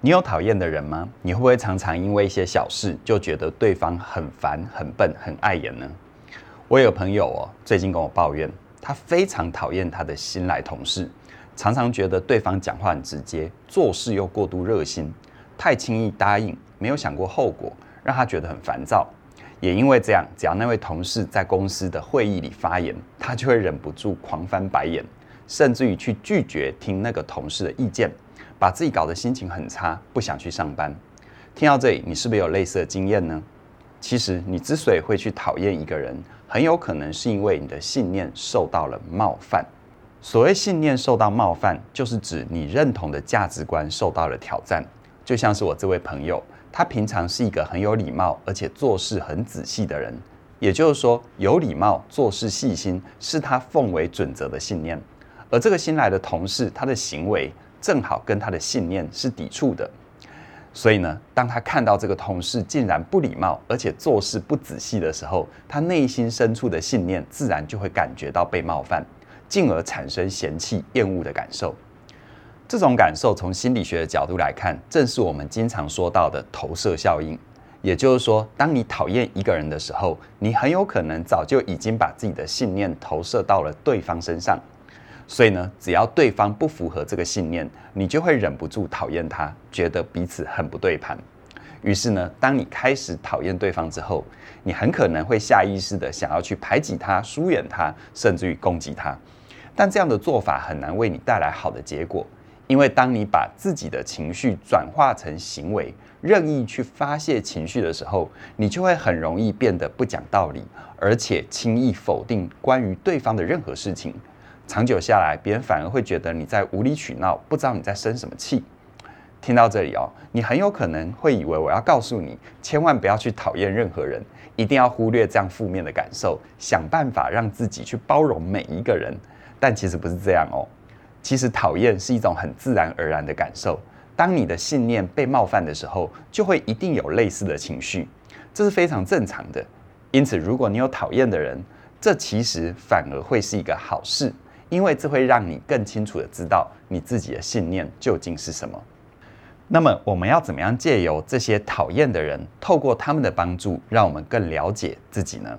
你有讨厌的人吗？你会不会常常因为一些小事就觉得对方很烦、很笨、很碍眼呢？我有朋友哦，最近跟我抱怨，他非常讨厌他的新来同事，常常觉得对方讲话很直接，做事又过度热心，太轻易答应，没有想过后果，让他觉得很烦躁。也因为这样，只要那位同事在公司的会议里发言，他就会忍不住狂翻白眼，甚至于去拒绝听那个同事的意见。把自己搞得心情很差，不想去上班。听到这里，你是不是有类似的经验呢？其实，你之所以会去讨厌一个人，很有可能是因为你的信念受到了冒犯。所谓信念受到冒犯，就是指你认同的价值观受到了挑战。就像是我这位朋友，他平常是一个很有礼貌，而且做事很仔细的人。也就是说，有礼貌、做事细心，是他奉为准则的信念。而这个新来的同事，他的行为，正好跟他的信念是抵触的，所以呢，当他看到这个同事竟然不礼貌，而且做事不仔细的时候，他内心深处的信念自然就会感觉到被冒犯，进而产生嫌弃、厌恶的感受。这种感受从心理学的角度来看，正是我们经常说到的投射效应。也就是说，当你讨厌一个人的时候，你很有可能早就已经把自己的信念投射到了对方身上。所以呢，只要对方不符合这个信念，你就会忍不住讨厌他，觉得彼此很不对盘。于是呢，当你开始讨厌对方之后，你很可能会下意识的想要去排挤他、疏远他，甚至于攻击他。但这样的做法很难为你带来好的结果，因为当你把自己的情绪转化成行为，任意去发泄情绪的时候，你就会很容易变得不讲道理，而且轻易否定关于对方的任何事情。长久下来，别人反而会觉得你在无理取闹，不知道你在生什么气。听到这里哦，你很有可能会以为我要告诉你，千万不要去讨厌任何人，一定要忽略这样负面的感受，想办法让自己去包容每一个人。但其实不是这样哦。其实讨厌是一种很自然而然的感受。当你的信念被冒犯的时候，就会一定有类似的情绪，这是非常正常的。因此，如果你有讨厌的人，这其实反而会是一个好事。因为这会让你更清楚的知道你自己的信念究竟是什么。那么，我们要怎么样借由这些讨厌的人，透过他们的帮助，让我们更了解自己呢？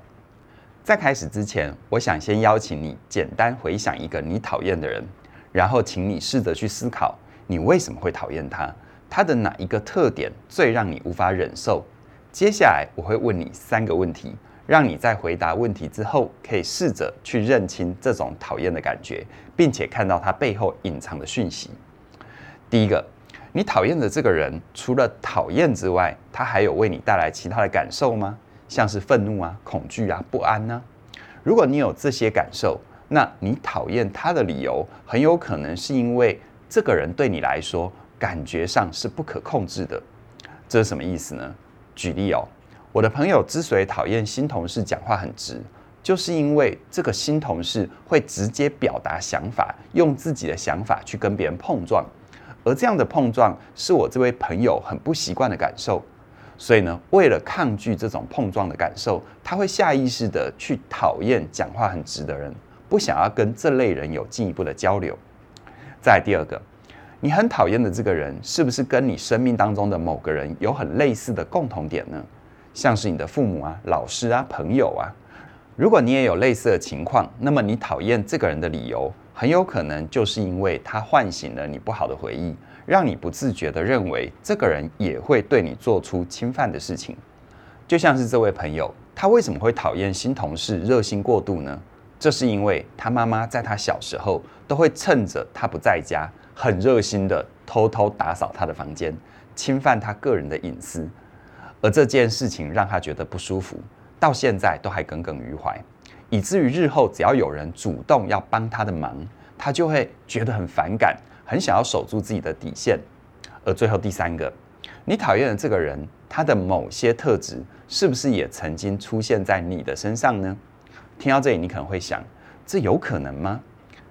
在开始之前，我想先邀请你简单回想一个你讨厌的人，然后请你试着去思考，你为什么会讨厌他？他的哪一个特点最让你无法忍受？接下来我会问你三个问题。让你在回答问题之后，可以试着去认清这种讨厌的感觉，并且看到它背后隐藏的讯息。第一个，你讨厌的这个人，除了讨厌之外，他还有为你带来其他的感受吗？像是愤怒啊、恐惧啊、不安呢？如果你有这些感受，那你讨厌他的理由，很有可能是因为这个人对你来说，感觉上是不可控制的。这是什么意思呢？举例哦。我的朋友之所以讨厌新同事讲话很直，就是因为这个新同事会直接表达想法，用自己的想法去跟别人碰撞，而这样的碰撞是我这位朋友很不习惯的感受。所以呢，为了抗拒这种碰撞的感受，他会下意识的去讨厌讲话很直的人，不想要跟这类人有进一步的交流。再第二个，你很讨厌的这个人，是不是跟你生命当中的某个人有很类似的共同点呢？像是你的父母啊、老师啊、朋友啊，如果你也有类似的情况，那么你讨厌这个人的理由，很有可能就是因为他唤醒了你不好的回忆，让你不自觉地认为这个人也会对你做出侵犯的事情。就像是这位朋友，他为什么会讨厌新同事热心过度呢？这是因为他妈妈在他小时候都会趁着他不在家，很热心地偷偷打扫他的房间，侵犯他个人的隐私。而这件事情让他觉得不舒服，到现在都还耿耿于怀，以至于日后只要有人主动要帮他的忙，他就会觉得很反感，很想要守住自己的底线。而最后第三个，你讨厌的这个人，他的某些特质是不是也曾经出现在你的身上呢？听到这里，你可能会想，这有可能吗？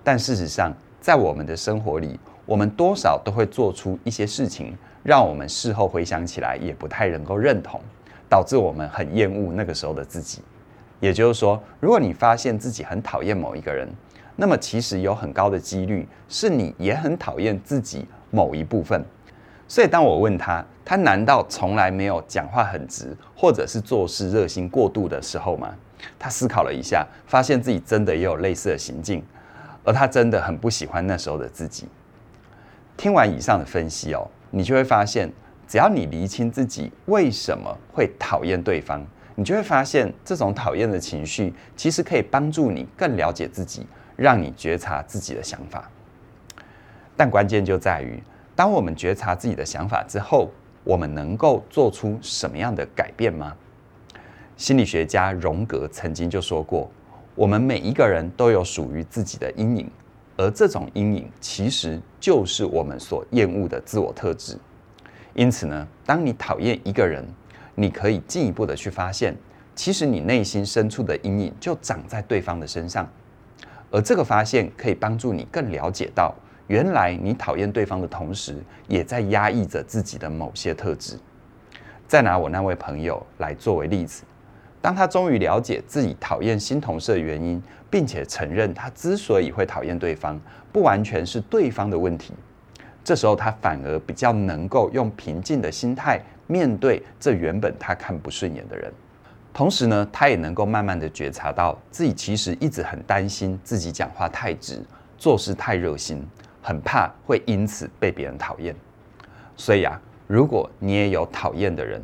但事实上，在我们的生活里，我们多少都会做出一些事情。让我们事后回想起来也不太能够认同，导致我们很厌恶那个时候的自己。也就是说，如果你发现自己很讨厌某一个人，那么其实有很高的几率是你也很讨厌自己某一部分。所以当我问他，他难道从来没有讲话很直，或者是做事热心过度的时候吗？他思考了一下，发现自己真的也有类似的行径，而他真的很不喜欢那时候的自己。听完以上的分析哦，你就会发现，只要你厘清自己为什么会讨厌对方，你就会发现这种讨厌的情绪其实可以帮助你更了解自己，让你觉察自己的想法。但关键就在于，当我们觉察自己的想法之后，我们能够做出什么样的改变吗？心理学家荣格曾经就说过，我们每一个人都有属于自己的阴影，而这种阴影其实就是我们所厌恶的自我特质。因此呢，当你讨厌一个人，你可以进一步的去发现，其实你内心深处的阴影就长在对方的身上，而这个发现可以帮助你更了解到，原来你讨厌对方的同时，也在压抑着自己的某些特质。再拿我那位朋友来作为例子。当他终于了解自己讨厌新同事的原因，并且承认他之所以会讨厌对方，不完全是对方的问题，这时候他反而比较能够用平静的心态面对这原本他看不顺眼的人。同时呢，他也能够慢慢的觉察到自己其实一直很担心自己讲话太直，做事太热心，很怕会因此被别人讨厌。所以啊，如果你也有讨厌的人，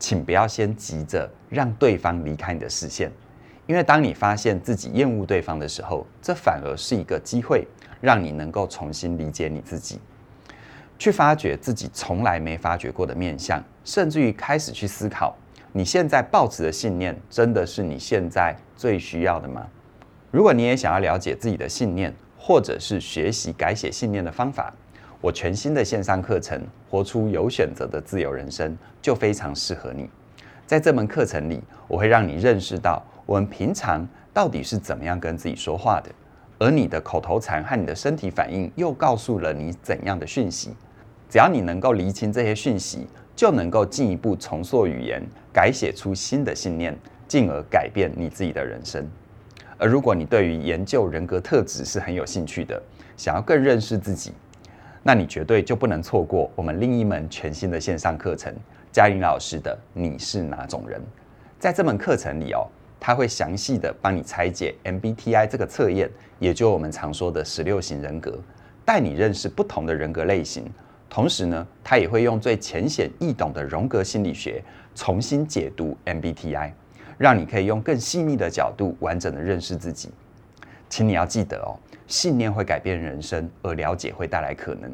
请不要先急着让对方离开你的视线，因为当你发现自己厌恶对方的时候，这反而是一个机会，让你能够重新理解你自己，去发掘自己从来没发觉过的面相，甚至于开始去思考，你现在抱持的信念真的是你现在最需要的吗？如果你也想要了解自己的信念，或者是学习改写信念的方法，我全新的线上课程《活出有选择的自由人生》就非常适合你。在这门课程里，我会让你认识到我们平常到底是怎么样跟自己说话的，而你的口头禅和你的身体反应又告诉了你怎样的讯息。只要你能够厘清这些讯息，就能够进一步重塑语言，改写出新的信念，进而改变你自己的人生。而如果你对于研究人格特质是很有兴趣的，想要更认识自己，那你绝对就不能错过我们另一门全新的线上课程，嘉玲老师的你是哪种人？在这门课程里哦，他会详细的帮你拆解 MBTI 这个测验，也就我们常说的十六型人格，带你认识不同的人格类型。同时呢，他也会用最浅显易懂的荣格心理学重新解读 MBTI，让你可以用更细腻的角度完整的认识自己。请你要记得哦。信念会改变人生，而了解会带来可能。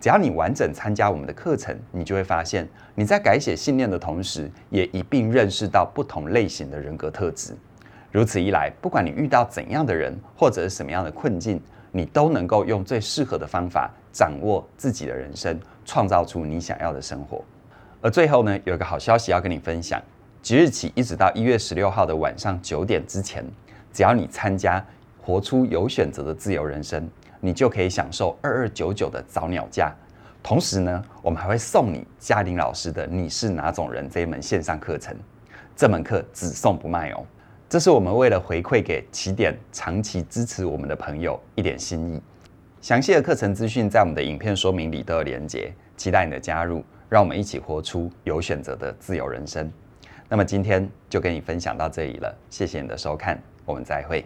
只要你完整参加我们的课程，你就会发现你在改写信念的同时，也一并认识到不同类型的人格特质。如此一来，不管你遇到怎样的人，或者什么样的困境，你都能够用最适合的方法掌握自己的人生，创造出你想要的生活。而最后呢，有一个好消息要跟你分享：即日起一直到一月十六号的晚上九点之前，只要你参加。活出有选择的自由人生，你就可以享受二二九九的早鸟价。同时呢，我们还会送你嘉玲老师的《你是哪种人》这一门线上课程。这门课只送不卖哦。这是我们为了回馈给起点长期支持我们的朋友一点心意。详细的课程资讯在我们的影片说明里都有连结，期待你的加入，让我们一起活出有选择的自由人生。那么今天就跟你分享到这里了，谢谢你的收看，我们再会。